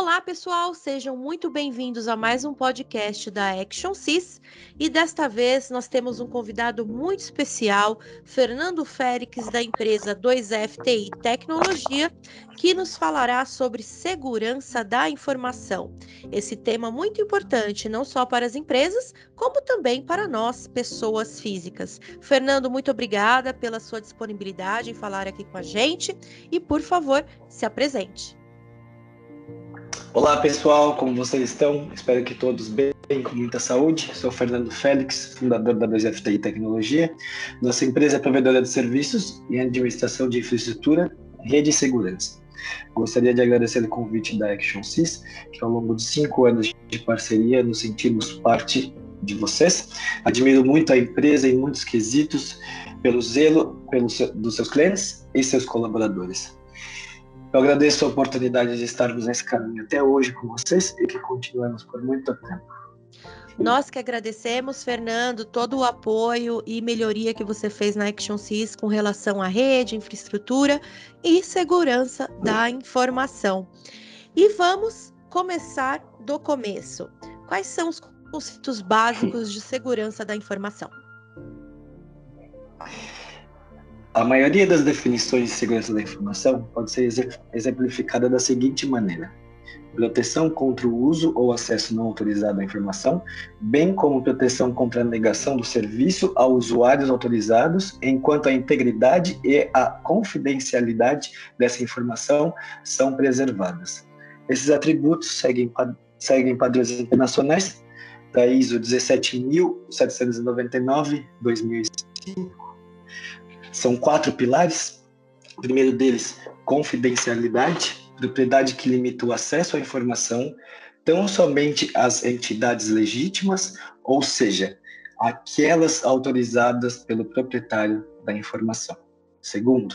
Olá, pessoal, sejam muito bem-vindos a mais um podcast da Action Sys. E desta vez nós temos um convidado muito especial, Fernando Félix, da empresa 2FTI Tecnologia, que nos falará sobre segurança da informação. Esse tema muito importante, não só para as empresas, como também para nós, pessoas físicas. Fernando, muito obrigada pela sua disponibilidade em falar aqui com a gente e, por favor, se apresente. Olá pessoal, como vocês estão? Espero que todos bem, com muita saúde. Sou Fernando Félix, fundador da 2FTI Tecnologia. Nossa empresa é provedora de serviços e administração de infraestrutura, rede e segurança. Gostaria de agradecer o convite da Action Sys, que ao longo de cinco anos de parceria nos sentimos parte de vocês. Admiro muito a empresa em muitos quesitos, pelo zelo pelos, dos seus clientes e seus colaboradores. Eu agradeço a oportunidade de estarmos nesse caminho até hoje com vocês e que continuemos por muito tempo. Nós que agradecemos, Fernando, todo o apoio e melhoria que você fez na Action Sys com relação à rede, infraestrutura e segurança da informação. E vamos começar do começo. Quais são os conceitos básicos de segurança da informação? A maioria das definições de segurança da informação pode ser exemplificada da seguinte maneira: proteção contra o uso ou acesso não autorizado à informação, bem como proteção contra a negação do serviço a usuários autorizados, enquanto a integridade e a confidencialidade dessa informação são preservadas. Esses atributos seguem, seguem padrões internacionais da ISO 17799-2005 são quatro pilares. O primeiro deles, confidencialidade, propriedade que limita o acesso à informação tão somente às entidades legítimas, ou seja, aquelas autorizadas pelo proprietário da informação. Segundo,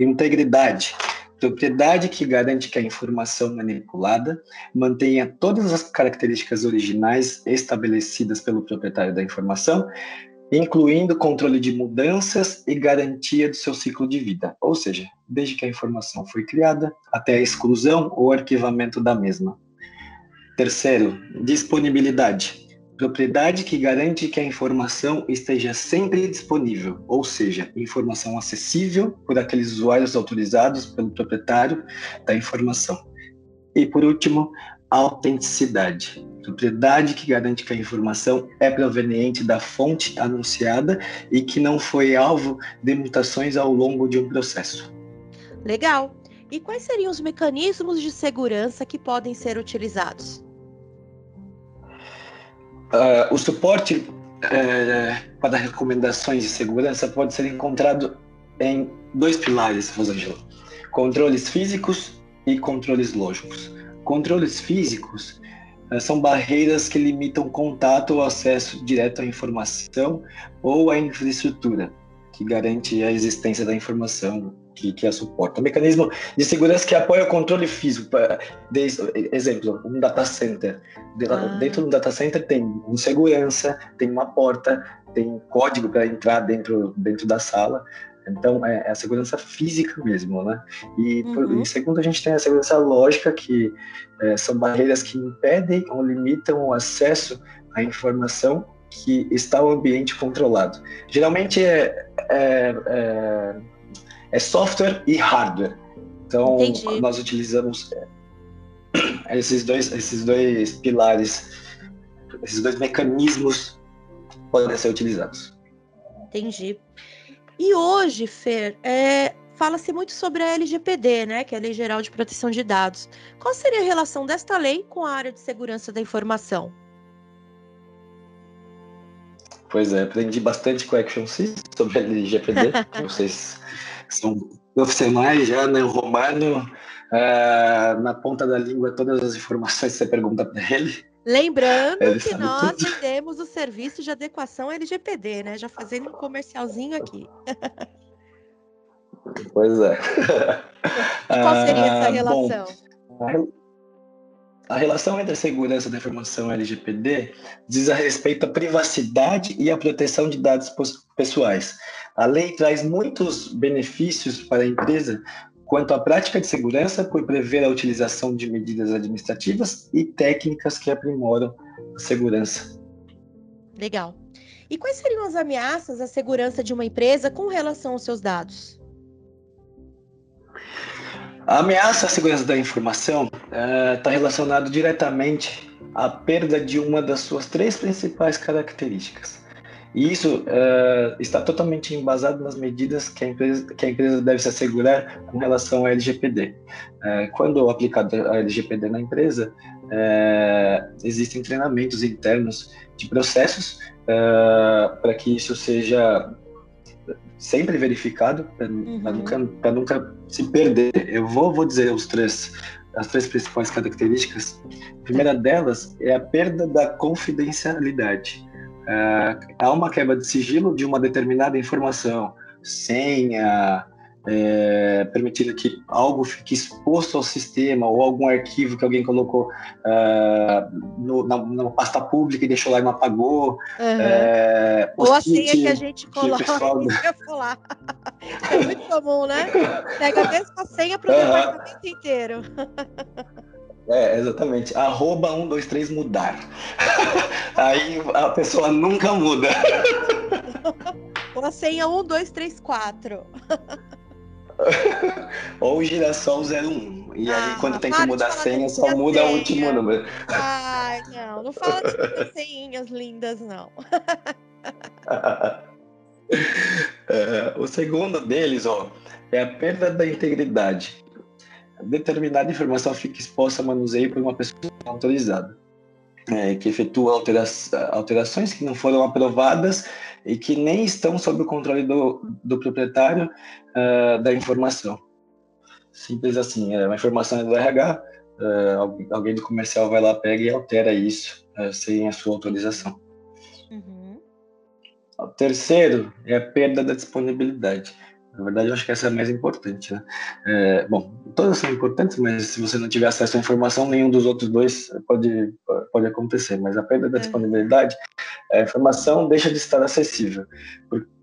integridade, propriedade que garante que a informação manipulada mantenha todas as características originais estabelecidas pelo proprietário da informação, incluindo controle de mudanças e garantia do seu ciclo de vida, ou seja, desde que a informação foi criada até a exclusão ou arquivamento da mesma. Terceiro, disponibilidade. Propriedade que garante que a informação esteja sempre disponível, ou seja, informação acessível por aqueles usuários autorizados pelo proprietário da informação. E por último, autenticidade propriedade que garante que a informação é proveniente da fonte anunciada e que não foi alvo de mutações ao longo de um processo. Legal. E quais seriam os mecanismos de segurança que podem ser utilizados? Uh, o suporte uh, para recomendações de segurança pode ser encontrado em dois pilares, Rosângela: controles físicos e controles lógicos. Controles físicos são barreiras que limitam contato ou acesso direto à informação ou à infraestrutura, que garante a existência da informação que, que a suporta. Mecanismo de segurança que apoia o controle físico. exemplo, um data center. Ah. Dentro do data center tem um segurança, tem uma porta, tem código para entrar dentro, dentro da sala. Então, é, é, a segurança física mesmo, né? E, uhum. por, e segundo, a gente tem a segurança lógica, que é, são barreiras que impedem ou limitam o acesso à informação que está o ambiente controlado. Geralmente é, é, é, é software e hardware. Então, Entendi. nós utilizamos é, esses dois, esses dois pilares, esses dois mecanismos podem ser utilizados. Entendi. E hoje, Fer, é, fala-se muito sobre a LGPD, né, que é a Lei Geral de Proteção de Dados. Qual seria a relação desta lei com a área de segurança da informação? Pois é, aprendi bastante com a Action Sys sobre a LGPD. Vocês são profissionais já, né? O Romano, uh, na ponta da língua, todas as informações que você pergunta para ele. Lembrando que nós tudo. vendemos o serviço de adequação LGPD, né? Já fazendo um comercialzinho aqui. Pois é. Qual seria essa ah, relação? Bom, a relação entre a segurança da informação e LGPD diz a respeito à privacidade e à proteção de dados pessoais. A lei traz muitos benefícios para a empresa quanto à prática de segurança por prever a utilização de medidas administrativas e técnicas que aprimoram a segurança. Legal. E quais seriam as ameaças à segurança de uma empresa com relação aos seus dados? A ameaça à segurança da informação está uh, relacionada diretamente à perda de uma das suas três principais características. E isso uh, está totalmente embasado nas medidas que a, empresa, que a empresa deve se assegurar com relação à LGPD. Uh, quando aplicada a LGPD na empresa, uh, existem treinamentos internos de processos para que isso seja sempre verificado, para uhum. nunca, nunca se perder. Eu vou, vou dizer os três, as três principais características. A primeira delas é a perda da confidencialidade. Uh, há uma quebra de sigilo de uma determinada informação, senha, é, permitindo que algo fique exposto ao sistema ou algum arquivo que alguém colocou uh, no, na, pasta pública e deixou lá e não apagou. Uhum. É, ou a senha que a gente coloca pessoal... falar. é muito comum, né? Pega a mesma senha para o uhum. departamento inteiro. É, exatamente. Arroba 123 mudar. Aí a pessoa nunca muda. Ou a senha 1234. Ou girassol 01. E ah, aí, quando tem que mudar a senha, só muda senha. o último número. Ai, não. Não fala de senhas lindas, não. é, o segundo deles, ó, é a perda da integridade determinada informação fica exposta a manuseio por uma pessoa autorizada, é, que efetua altera alterações que não foram aprovadas e que nem estão sob o controle do, do proprietário uh, da informação. Simples assim, é uma informação é do RH, uh, alguém do comercial vai lá, pega e altera isso uh, sem a sua autorização. Uhum. O terceiro é a perda da disponibilidade. Na verdade, eu acho que essa é a mais importante. Né? É, bom, todas são importantes, mas se você não tiver acesso à informação, nenhum dos outros dois pode, pode acontecer. Mas a perda da é. disponibilidade, a informação deixa de estar acessível.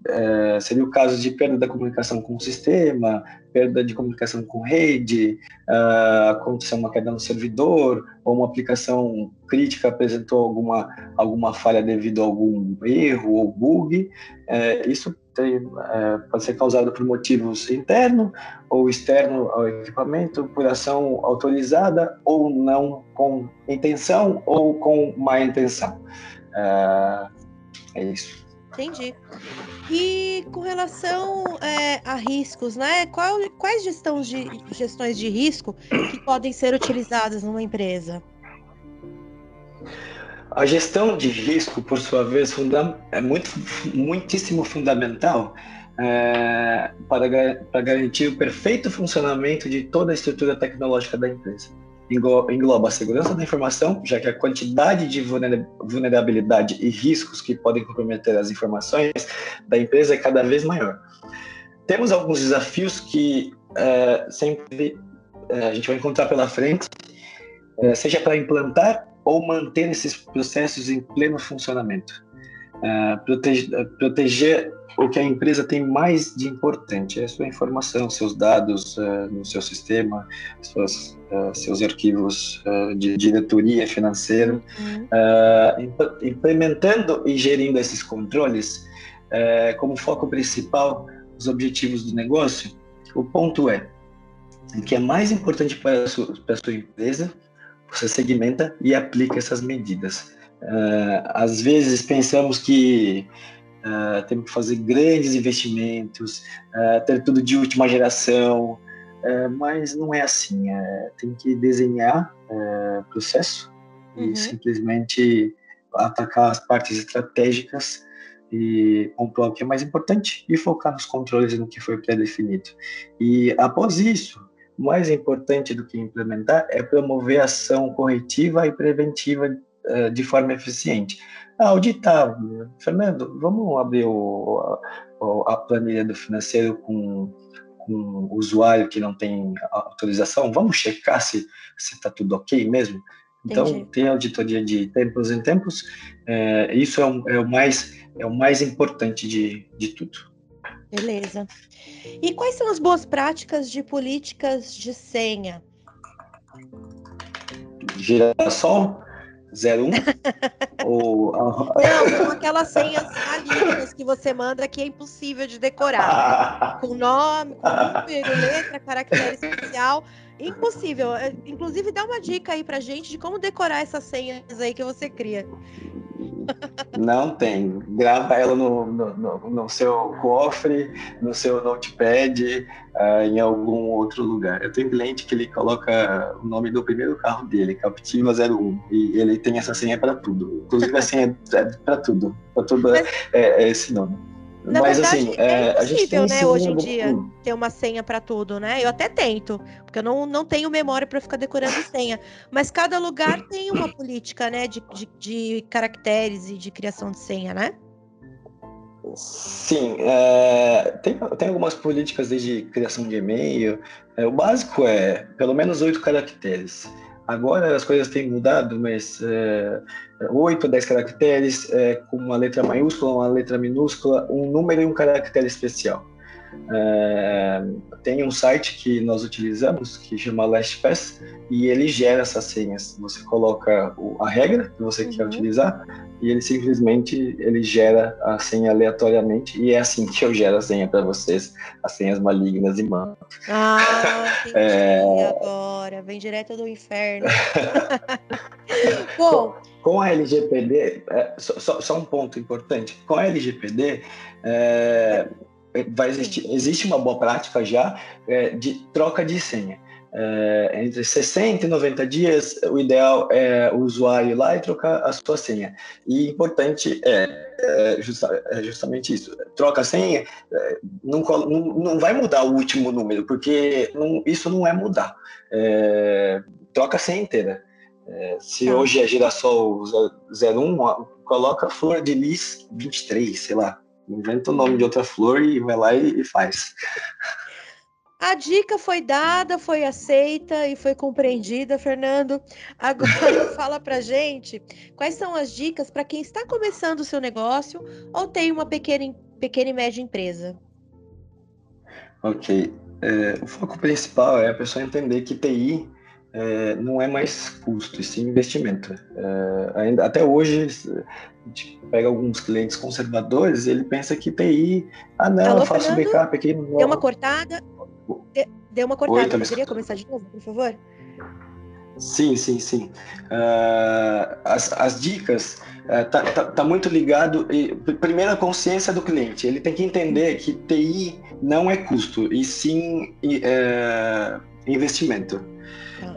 É, seria o caso de perda da comunicação com o sistema, perda de comunicação com rede, uh, aconteceu uma queda no servidor, ou uma aplicação crítica apresentou alguma, alguma falha devido a algum erro ou bug. É, isso tem, é, pode ser causado por motivos interno ou externo ao equipamento, por ação autorizada ou não com intenção ou com má intenção. É, é isso. Entendi. E com relação é, a riscos, né? Qual, quais gestões de, gestões de risco que podem ser utilizadas numa empresa? A gestão de risco, por sua vez, é muito, muitíssimo fundamental é, para, para garantir o perfeito funcionamento de toda a estrutura tecnológica da empresa. Engloba a segurança da informação, já que a quantidade de vulnerabilidade e riscos que podem comprometer as informações da empresa é cada vez maior. Temos alguns desafios que é, sempre é, a gente vai encontrar pela frente, é, seja para implantar ou manter esses processos em pleno funcionamento. Uh, proteger, proteger, o que a empresa tem mais de importante, é a sua informação, seus dados uh, no seu sistema, suas, uh, seus arquivos de diretoria financeira. Uhum. implementando e gerindo esses controles como foco principal os objetivos do negócio, o ponto é o que é mais importante para a sua, para a sua empresa você segmenta e aplica essas medidas. Uh, às vezes pensamos que uh, temos que fazer grandes investimentos, uh, ter tudo de última geração, mas não é assim. tem que desenhar processo uhum. e simplesmente atacar as partes estratégicas e pontuar o que é mais importante e focar nos controles no que foi pré-definido. E após isso, mais importante do que implementar é promover ação corretiva e preventiva uh, de forma eficiente. Ah, auditar, Fernando, vamos abrir o, a, a planilha do financeiro com, com o usuário que não tem autorização? Vamos checar se está tudo ok mesmo? Então, Entendi. tem auditoria de tempos em tempos, é, isso é, um, é, o mais, é o mais importante de, de tudo. Beleza. E quais são as boas práticas de políticas de senha? Girassol 01? Ou... Não, são aquelas senhas malignas que você manda que é impossível de decorar. com nome, com número, letra, caractere especial. Impossível. É, inclusive, dá uma dica aí pra gente de como decorar essas senhas aí que você cria. Não tem. Grava ela no, no, no seu cofre, no seu notepad, uh, em algum outro lugar. Eu tenho um cliente que ele coloca o nome do primeiro carro dele, Captiva 01, e ele tem essa senha para tudo. Inclusive a senha é para tudo. Para tudo é, é esse nome. Na Mas verdade, assim, é, é impossível, né, hoje em dia, ter uma senha para tudo, né? Eu até tento, porque eu não, não tenho memória para ficar decorando senha. Mas cada lugar tem uma política, né, de, de, de caracteres e de criação de senha, né? Sim, é, tem, tem algumas políticas desde criação de e-mail. É, o básico é pelo menos oito caracteres. Agora as coisas têm mudado, mas é, 8 10 caracteres, é, com uma letra maiúscula, uma letra minúscula, um número e um caractere especial. É, tem um site que nós utilizamos que chama LastPass e ele gera essas senhas. Você coloca o, a regra que você uhum. quer utilizar e ele simplesmente ele gera a senha aleatoriamente e é assim que eu gero a senha para vocês, as senhas malignas e mando. Ah, entendi é... agora, vem direto do inferno. Bom, com a LGPD, é, só, só, um ponto importante, com a LGPD é, vai existir, existe uma boa prática já é, de troca de senha. É, entre 60 e 90 dias, o ideal é o usuário ir lá e trocar a sua senha. E importante é, é, justa, é justamente isso: troca a senha, é, não, não, não, vai mudar o último número, porque não, isso não é mudar. É, troca a senha inteira. É, se tá. hoje é girassol 01, coloca flor de lis 23, sei lá. Inventa o nome de outra flor e vai lá e, e faz. A dica foi dada, foi aceita e foi compreendida, Fernando. Agora fala pra gente quais são as dicas para quem está começando o seu negócio ou tem uma pequena, pequena e média empresa. Ok. É, o foco principal é a pessoa entender que TI é, não é mais custo, e sim investimento. É, ainda, até hoje, a gente pega alguns clientes conservadores, ele pensa que TI, ah não, Alô, eu faço Fernando? backup aqui. Não... Deu uma cortada, deu uma cortada, Oi, tá poderia começar de novo, por favor? Sim, sim, sim. Uh, as, as dicas uh, tá, tá, tá, muito ligado. E, primeiro, a consciência do cliente. Ele tem que entender que TI não é custo, e sim uh, investimento.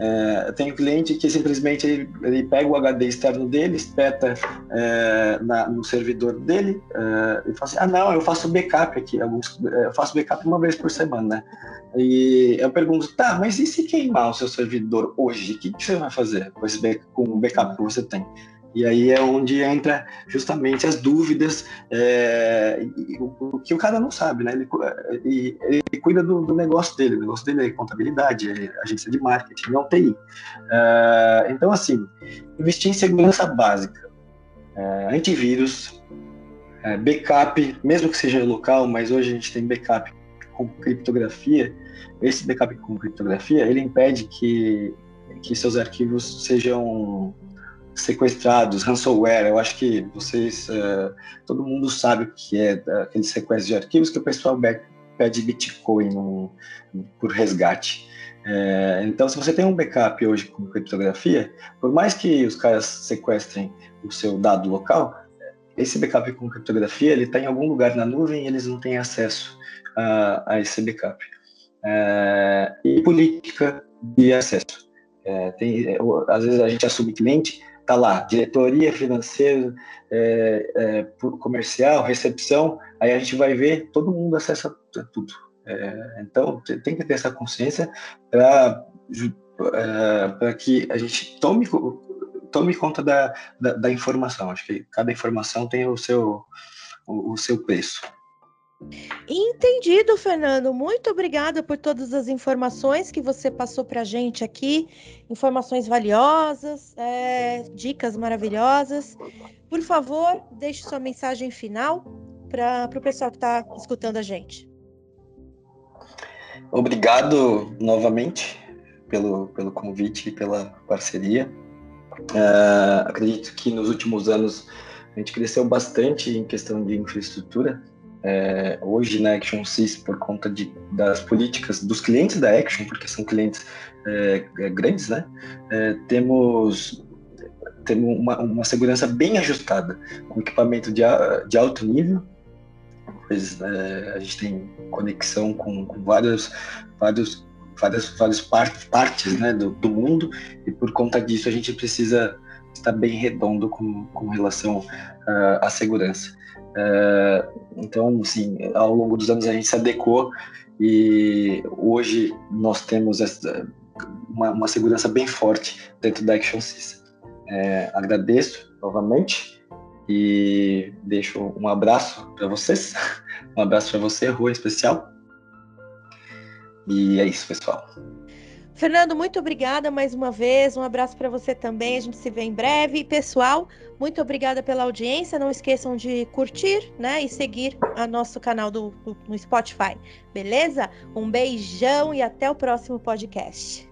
É, tenho cliente que simplesmente ele, ele, pega o HD externo dele, espeta é, na, no servidor dele é, e fala assim: ah, não, eu faço backup aqui, alguns, é, eu faço backup uma vez por semana, né? E eu pergunto: tá, mas e se queimar o seu servidor hoje? O que, que você vai fazer com, esse, com o backup que você tem? E aí é onde entra justamente as dúvidas, é, o, que o cara não sabe, né? Ele, ele, ele cuida do, do, negócio dele, o negócio dele é contabilidade, é agência de marketing, não TI. É, então, assim, investir em segurança básica, é, antivírus, é, backup, mesmo que seja local, mas hoje a gente tem backup com criptografia. Esse backup com criptografia, ele impede que, que seus arquivos sejam sequestrados, ransomware. Eu acho que vocês, uh, todo mundo sabe o que é aquele sequestro de arquivos que o pessoal pede Bitcoin por resgate. É, então, se você tem um backup hoje com criptografia, por mais que os caras sequestrem o seu dado local, esse backup com criptografia ele está em algum lugar na nuvem e eles não têm acesso a, a esse backup. É, e política de acesso. É, tem, às vezes a gente assume cliente tá lá, diretoria financeira, é, é, comercial, recepção, aí a gente vai ver, todo mundo acessa tudo. É, então, tem que ter essa consciência para é, que a gente tome, tome conta da, da, da, informação. Acho que cada informação tem o seu, o, o seu preço. Entendido, Fernando. Muito obrigada por todas as informações que você passou para a gente aqui. Informações valiosas, é, dicas maravilhosas. Por favor, deixe sua mensagem final para o pessoal que está escutando a gente. Obrigado novamente pelo, pelo convite e pela parceria. Uh, acredito que nos últimos anos a gente cresceu bastante em questão de infraestrutura. É, hoje na Action Sys, por conta de, das políticas dos clientes da Action, porque são clientes é, é grandes, né? É, temos temos uma, uma, segurança bem ajustada, com equipamento de, de alto nível, pois é, a gente tem conexão com, com vários, vários, várias, várias partes, partes né, do, do mundo, e por conta disso a gente precisa estar bem redondo com, com relação uh, à segurança. Uh, então, sim, ao longo dos anos a gente se adequou e hoje nós temos essa, uma, uma segurança bem forte dentro da Action System. É, agradeço novamente e deixo um abraço para vocês, um abraço para você, Rua, em especial. E é isso, pessoal. Fernando, muito obrigada mais uma vez. Um abraço para você também. A gente se vê em breve. E, pessoal, muito obrigada pela audiência. Não esqueçam de curtir, né, e seguir a nosso canal do, do no Spotify. Beleza? Um beijão e até o próximo podcast.